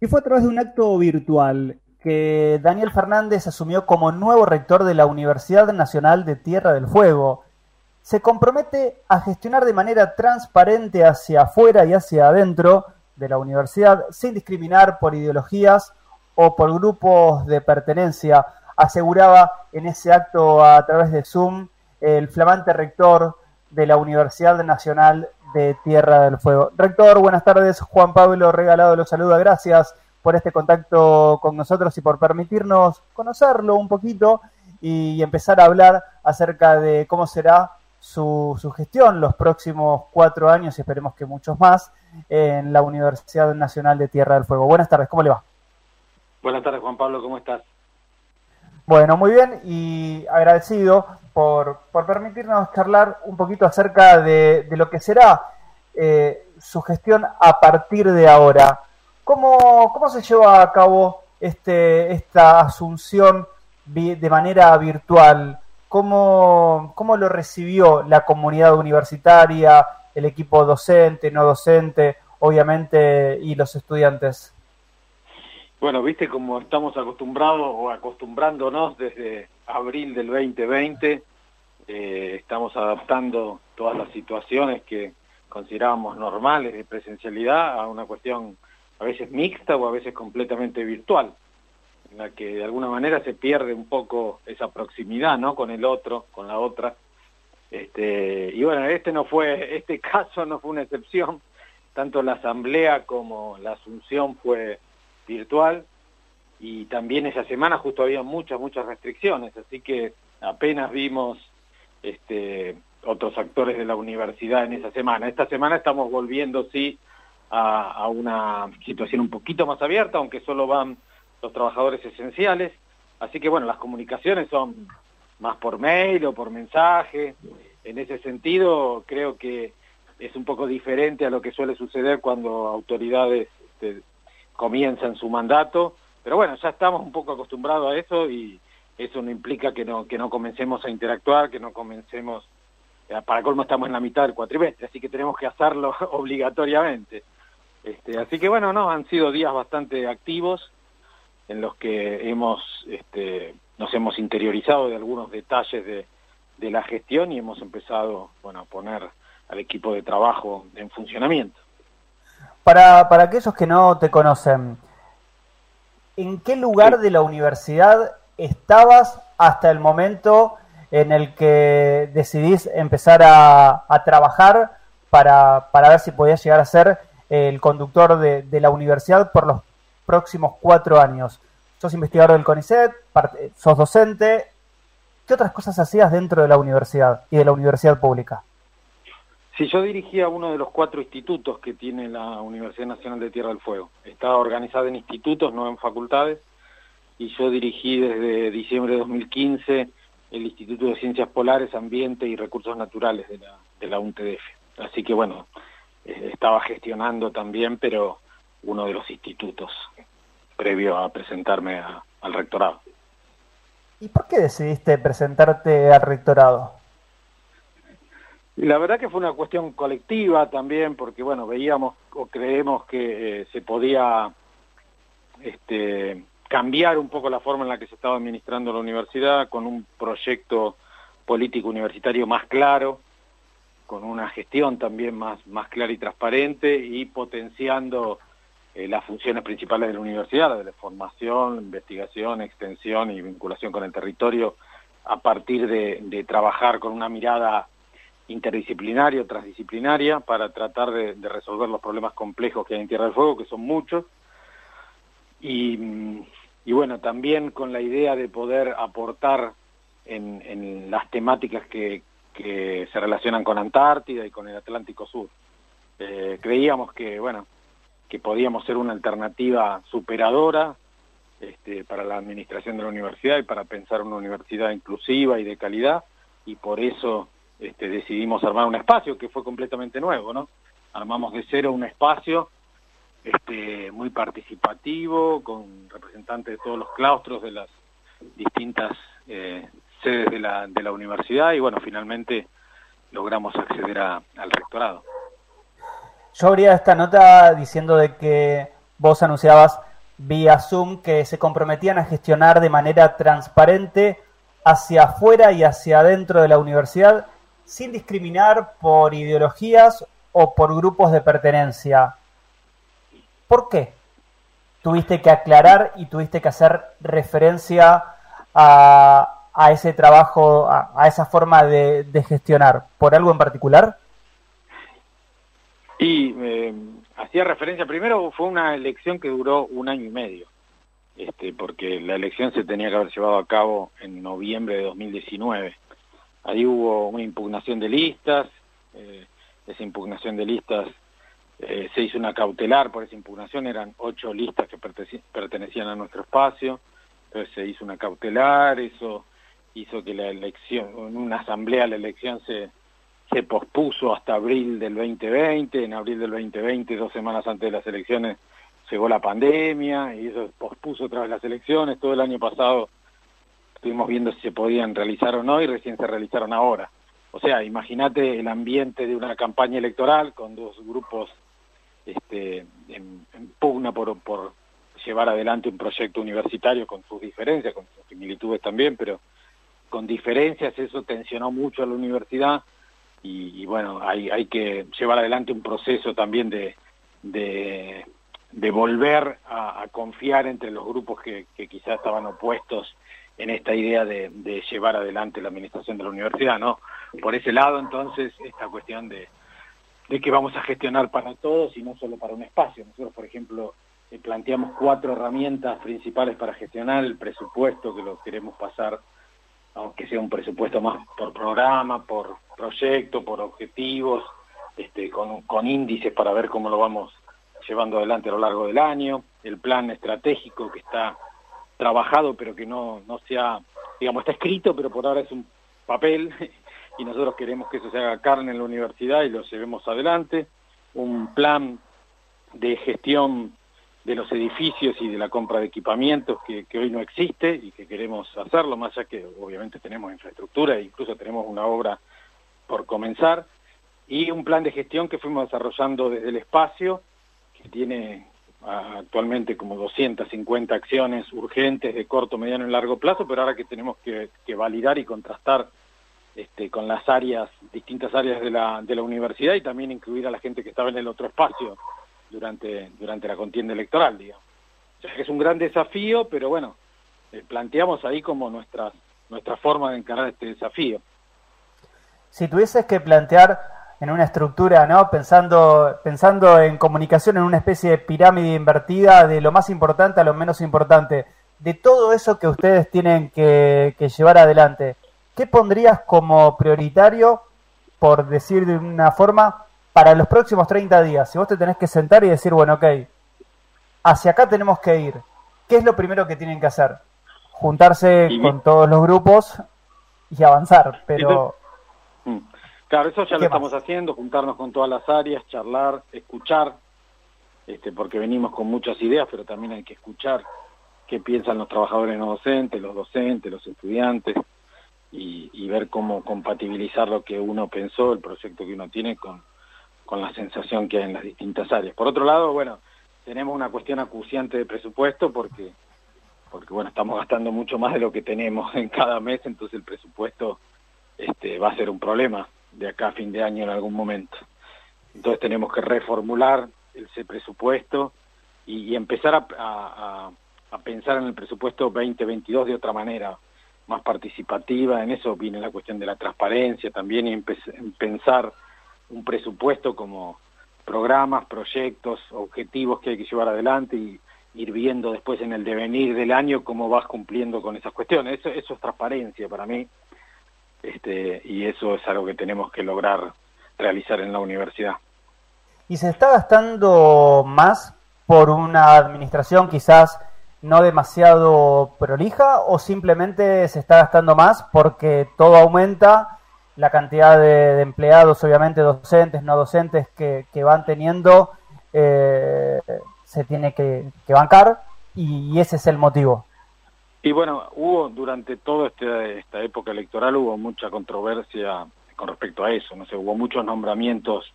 Y fue a través de un acto virtual que Daniel Fernández asumió como nuevo rector de la Universidad Nacional de Tierra del Fuego. Se compromete a gestionar de manera transparente hacia afuera y hacia adentro de la universidad sin discriminar por ideologías o por grupos de pertenencia, aseguraba en ese acto a través de Zoom el flamante rector de la Universidad Nacional Tierra del Fuego. Rector, buenas tardes. Juan Pablo Regalado los saluda. Gracias por este contacto con nosotros y por permitirnos conocerlo un poquito y empezar a hablar acerca de cómo será su, su gestión los próximos cuatro años y esperemos que muchos más en la Universidad Nacional de Tierra del Fuego. Buenas tardes, ¿cómo le va? Buenas tardes, Juan Pablo, ¿cómo estás? Bueno, muy bien y agradecido por, por permitirnos charlar un poquito acerca de, de lo que será eh, su gestión a partir de ahora. ¿Cómo, cómo se lleva a cabo este, esta asunción de manera virtual? ¿Cómo, ¿Cómo lo recibió la comunidad universitaria, el equipo docente, no docente, obviamente, y los estudiantes? Bueno, viste como estamos acostumbrados o acostumbrándonos desde abril del 2020, eh, estamos adaptando todas las situaciones que considerábamos normales de presencialidad a una cuestión a veces mixta o a veces completamente virtual, en la que de alguna manera se pierde un poco esa proximidad, ¿no? Con el otro, con la otra. Este, y bueno, este no fue, este caso no fue una excepción, tanto la asamblea como la asunción fue virtual y también esa semana justo había muchas, muchas restricciones, así que apenas vimos este, otros actores de la universidad en esa semana. Esta semana estamos volviendo, sí, a, una situación un poquito más abierta, aunque solo van los trabajadores esenciales, así que bueno, las comunicaciones son más por mail o por mensaje, en ese sentido creo que es un poco diferente a lo que suele suceder cuando autoridades este, comienzan su mandato, pero bueno, ya estamos un poco acostumbrados a eso y eso no implica que no, que no comencemos a interactuar, que no comencemos, eh, para colmo estamos en la mitad del cuatrimestre, así que tenemos que hacerlo obligatoriamente. Este, así que bueno, no, han sido días bastante activos en los que hemos, este, nos hemos interiorizado de algunos detalles de, de la gestión y hemos empezado, bueno, a poner al equipo de trabajo en funcionamiento. Para, para aquellos que no te conocen, ¿en qué lugar de la universidad estabas hasta el momento en el que decidís empezar a, a trabajar para, para, ver si podías llegar a ser el conductor de, de, la universidad por los próximos cuatro años? Sos investigador del CONICET, sos docente. ¿Qué otras cosas hacías dentro de la universidad y de la universidad pública? Sí, yo dirigía uno de los cuatro institutos que tiene la Universidad Nacional de Tierra del Fuego. Estaba organizada en institutos, no en facultades, y yo dirigí desde diciembre de 2015 el Instituto de Ciencias Polares, Ambiente y Recursos Naturales de la, de UNTDF. Así que bueno, eh, estaba gestionando también, pero uno de los institutos, previo a presentarme al rectorado. ¿Y por qué decidiste presentarte al rectorado? La verdad que fue una cuestión colectiva también, porque bueno, veíamos o creemos que eh, se podía este, cambiar un poco la forma en la que se estaba administrando la universidad, con un proyecto político universitario más claro, con una gestión también más, más clara y transparente y potenciando eh, las funciones principales de la universidad, la de la formación, investigación, extensión y vinculación con el territorio, a partir de trabajar con una mirada interdisciplinaria transdisciplinaria para tratar de, resolver los problemas complejos que hay en Tierra del Fuego, que son muchos. Y, bueno, también con la idea de poder aportar en, las temáticas que, que, se relacionan con Antártida y con el Atlántico Sur. Eh, creíamos que, bueno, que podíamos ser una alternativa superadora este, para la administración de la universidad y para pensar una universidad inclusiva y de calidad, y por eso este, decidimos armar un espacio que fue completamente nuevo, ¿no? Armamos de cero un espacio este, muy participativo, con representantes de todos los claustros de las distintas eh, sedes de la, de la universidad y bueno, finalmente logramos acceder a, al rectorado. Yo abría esta nota diciendo de que vos anunciabas vía Zoom que se comprometían a gestionar de manera transparente hacia afuera y hacia adentro de la universidad sin discriminar por ideologías o por grupos de pertenencia. ¿Por qué? Tuviste que aclarar y tuviste que hacer referencia a, a ese trabajo, a, esa forma de, gestionar. ¿Por algo en particular? Y eh, hacía referencia, primero fue una elección que duró un año y medio, este, porque la elección se tenía que haber llevado a cabo en noviembre de 2019. Ahí hubo una impugnación de listas, eh, esa impugnación de listas eh, se hizo una cautelar por esa impugnación, eran ocho listas que pertenecían a nuestro espacio, entonces se hizo una cautelar, eso hizo que la elección, en una asamblea la elección se, se pospuso hasta abril del 2020, en abril del 2020, dos semanas antes de las elecciones, llegó la pandemia y eso pospuso otra vez las elecciones, todo el año pasado estuvimos viendo si se podían realizar o no y recién se realizaron ahora. O sea, imagínate el ambiente de una campaña electoral con dos grupos este, en, pugna por, llevar adelante un proyecto universitario con sus diferencias, con sus similitudes también, pero con diferencias, eso tensionó mucho a la universidad y, bueno, hay, que llevar adelante un proceso también de, volver a, confiar entre los grupos que quizás estaban opuestos en esta idea de, de, llevar adelante la administración de la universidad, ¿no? Por ese lado, entonces, esta cuestión de, que vamos a gestionar para todos y no solo para un espacio. Nosotros, por ejemplo, eh, planteamos cuatro herramientas principales para gestionar el presupuesto que lo queremos pasar aunque sea un presupuesto más por programa, por proyecto, por objetivos, este, con, con índices para ver cómo lo vamos llevando adelante a lo largo del año, el plan estratégico que está trabajado pero que no, no se ha, digamos, está escrito pero por ahora es un papel y nosotros queremos que eso se haga carne en la universidad y lo llevemos adelante, un plan de gestión de los edificios y de la compra de equipamientos que, hoy no existe y que queremos hacerlo, más allá que obviamente tenemos infraestructura e incluso tenemos una obra por comenzar, y un plan de gestión que fuimos desarrollando desde el espacio, que tiene actualmente como 250 acciones urgentes de corto, mediano y largo plazo, pero ahora que tenemos que, validar y contrastar este, con las áreas, distintas áreas de la, de la universidad y también incluir a la gente que estaba en el otro espacio durante, durante la contienda electoral, digamos. O sea, es un gran desafío, pero bueno, eh, planteamos ahí como nuestra, nuestra forma de encarar este desafío. Si tuvieses que plantear en una estructura, ¿no? Pensando, pensando en comunicación en una especie de pirámide invertida de lo más importante a lo menos importante, de todo eso que ustedes tienen que, que llevar adelante, ¿qué pondrías como prioritario, por decir de una forma, para los próximos 30 días, si vos te tenés que sentar y decir, bueno, ok, hacia acá tenemos que ir, ¿qué es lo primero que tienen que hacer? Juntarse con todos los grupos y avanzar, pero... Mm. Claro, eso ya lo estamos haciendo, juntarnos con todas las áreas, charlar, escuchar, este, porque venimos con muchas ideas, pero también hay que escuchar qué piensan los trabajadores no docentes, los docentes, los estudiantes, y, y ver cómo compatibilizar lo que uno pensó, el proyecto que uno tiene con, con la sensación que hay en las distintas áreas. Por otro lado, bueno, tenemos una cuestión acuciante de presupuesto porque, porque bueno, estamos gastando mucho más de lo que tenemos en cada mes, entonces el presupuesto este, va a ser un problema de acá a fin de año en algún momento. Entonces tenemos que reformular ese presupuesto y, empezar a, a, pensar en el presupuesto 2022 de otra manera, más participativa. En eso viene la cuestión de la transparencia también y en pensar un presupuesto como programas, proyectos, objetivos que hay que llevar adelante y ir viendo después en el devenir del año cómo vas cumpliendo con esas cuestiones. Eso, eso es transparencia para mí este, y eso es algo que tenemos que lograr realizar en la universidad. ¿Y se está gastando más por una administración quizás no demasiado prolija o simplemente se está gastando más porque todo aumenta la cantidad de, empleados, obviamente docentes, no docentes, que, van teniendo, eh, se tiene que, bancar y, ese es el motivo. Y bueno, hubo durante toda este, esta época electoral hubo mucha controversia con respecto a eso, no sé, hubo muchos nombramientos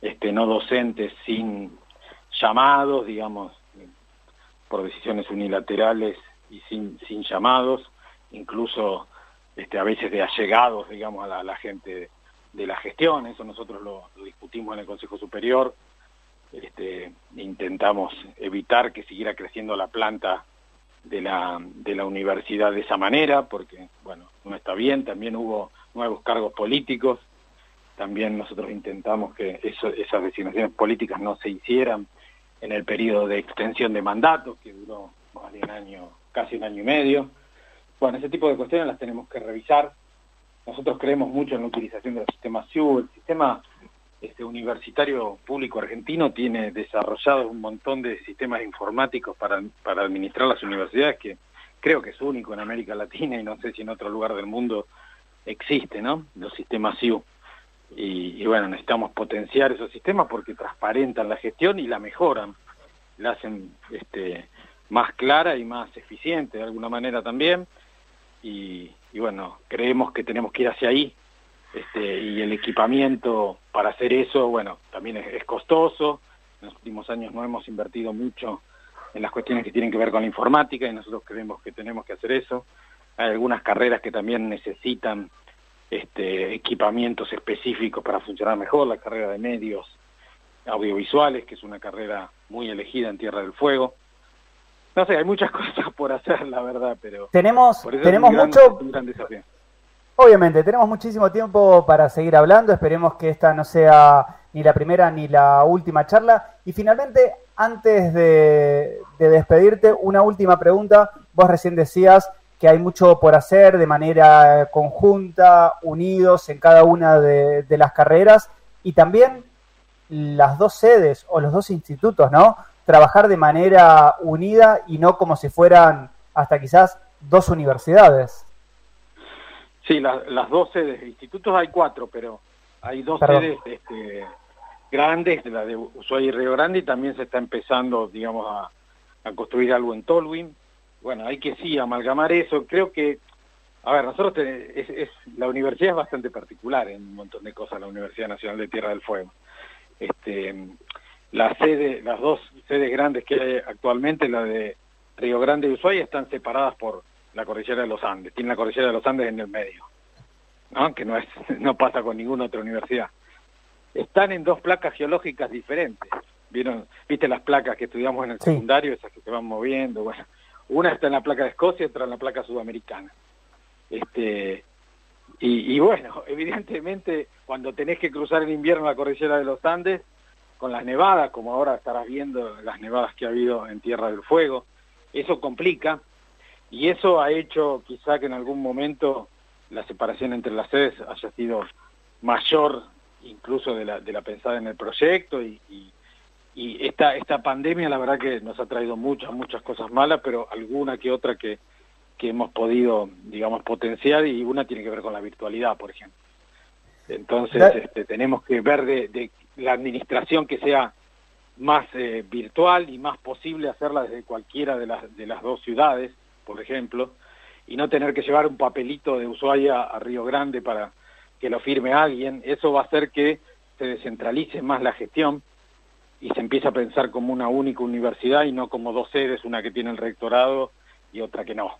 este, no docentes sin llamados, digamos, por decisiones unilaterales y sin, sin llamados, incluso este, a veces de allegados, digamos, a la, gente de, la gestión, eso nosotros lo, discutimos en el Consejo Superior, este, intentamos evitar que siguiera creciendo la planta de la, de la universidad de esa manera, porque, bueno, no está bien, también hubo nuevos cargos políticos, también nosotros intentamos que esas designaciones políticas no se hicieran en el periodo de extensión de mandato, que duró más de un año, casi un año y medio. Bueno, ese tipo de cuestiones las tenemos que revisar. Nosotros creemos mucho en la utilización del sistema SIU. El sistema este, universitario público argentino tiene desarrollado un montón de sistemas informáticos para, para administrar las universidades que creo que es único en América Latina y no sé si en otro lugar del mundo existe, ¿no? Los sistemas SIU. Y, bueno, necesitamos potenciar esos sistemas porque transparentan la gestión y la mejoran, la hacen este, más clara y más eficiente de alguna manera también. Y, bueno, creemos que tenemos que ir hacia ahí. Este, y el equipamiento para hacer eso, bueno, también es, costoso. En los últimos años no hemos invertido mucho en las cuestiones que tienen que ver con la informática y nosotros creemos que tenemos que hacer eso. Hay algunas carreras que también necesitan este, equipamientos específicos para funcionar mejor, la carrera de medios audiovisuales, que es una carrera muy elegida en Tierra del Fuego. No sé, hay muchas cosas por hacer, la verdad, pero... Tenemos, tenemos mucho... Obviamente, tenemos muchísimo tiempo para seguir hablando, esperemos que esta no sea ni la primera ni la última charla. Y finalmente, antes de, de despedirte, una última pregunta. Vos recién decías que hay mucho por hacer de manera conjunta, unidos en cada una de, las carreras y también las dos sedes o los dos institutos, ¿no? Trabajar de manera unida y no como si fueran hasta quizás dos universidades. Sí, las dos sedes, institutos hay cuatro, pero hay dos sedes este, grandes, la de Ushuaia y Río Grande, y también se está empezando, digamos, a, a construir algo en Tolwyn, bueno, hay que sí amalgamar eso. Creo que, a ver, nosotros, es, la universidad es bastante particular en un montón de cosas, la Universidad Nacional de Tierra del Fuego. Este, la sede, las dos sedes grandes que hay actualmente, la de Río Grande y Ushuaia, están separadas por la cordillera de los Andes. Tiene la cordillera de los Andes en el medio, ¿no? que no, es, no pasa con ninguna otra universidad. Están en dos placas geológicas diferentes. ¿Vieron? ¿Viste las placas que estudiamos en el secundario, esas que se van moviendo? Bueno, una está en la placa de Escocia y otra en la placa sudamericana. Este, y, bueno, evidentemente cuando tenés que cruzar en invierno la cordillera de los Andes, con las nevadas, como ahora estarás viendo las nevadas que ha habido en Tierra del Fuego, eso complica y eso ha hecho quizá que en algún momento la separación entre las sedes haya sido mayor incluso de la, de la pensada en el proyecto y, y esta, esta pandemia la verdad que nos ha traído muchas, muchas cosas malas, pero alguna que otra que, que hemos podido, digamos, potenciar y una tiene que ver con la virtualidad, por ejemplo. Entonces este, tenemos que ver de, la administración que sea más eh, virtual y más posible hacerla desde cualquiera de las, de las dos ciudades, por ejemplo, y no tener que llevar un papelito de Ushuaia a Río Grande para que lo firme alguien. Eso va a hacer que se descentralice más la gestión y se empieza a pensar como una única universidad y no como dos sedes, una que tiene el rectorado y otra que no.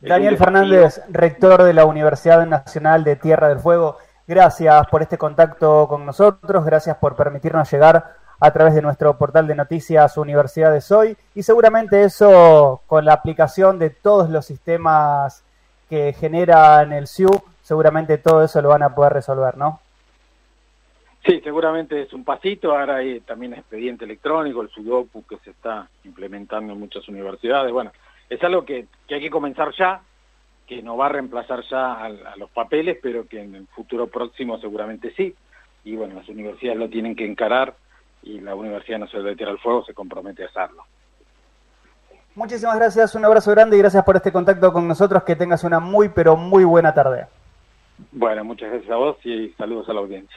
Daniel Fernández, rector de la Universidad Nacional de Tierra del Fuego, gracias por este contacto con nosotros, gracias por permitirnos llegar a través de nuestro portal de noticias Universidades Hoy y seguramente eso con la aplicación de todos los sistemas que generan el SIU, seguramente todo eso lo van a poder resolver, ¿no? Sí, seguramente es un pasito. Ahora hay también expediente electrónico, el Sudoku que se está implementando en muchas universidades. Bueno, es algo que, hay que comenzar ya, que no va a reemplazar ya a, los papeles, pero que en el futuro próximo seguramente sí. Y bueno, las universidades lo tienen que encarar y la Universidad Nacional de Tierra del Fuego se compromete a hacerlo. Muchísimas gracias, un abrazo grande y gracias por este contacto con nosotros. Que tengas una muy, pero muy buena tarde. Bueno, muchas gracias a vos y saludos a la audiencia.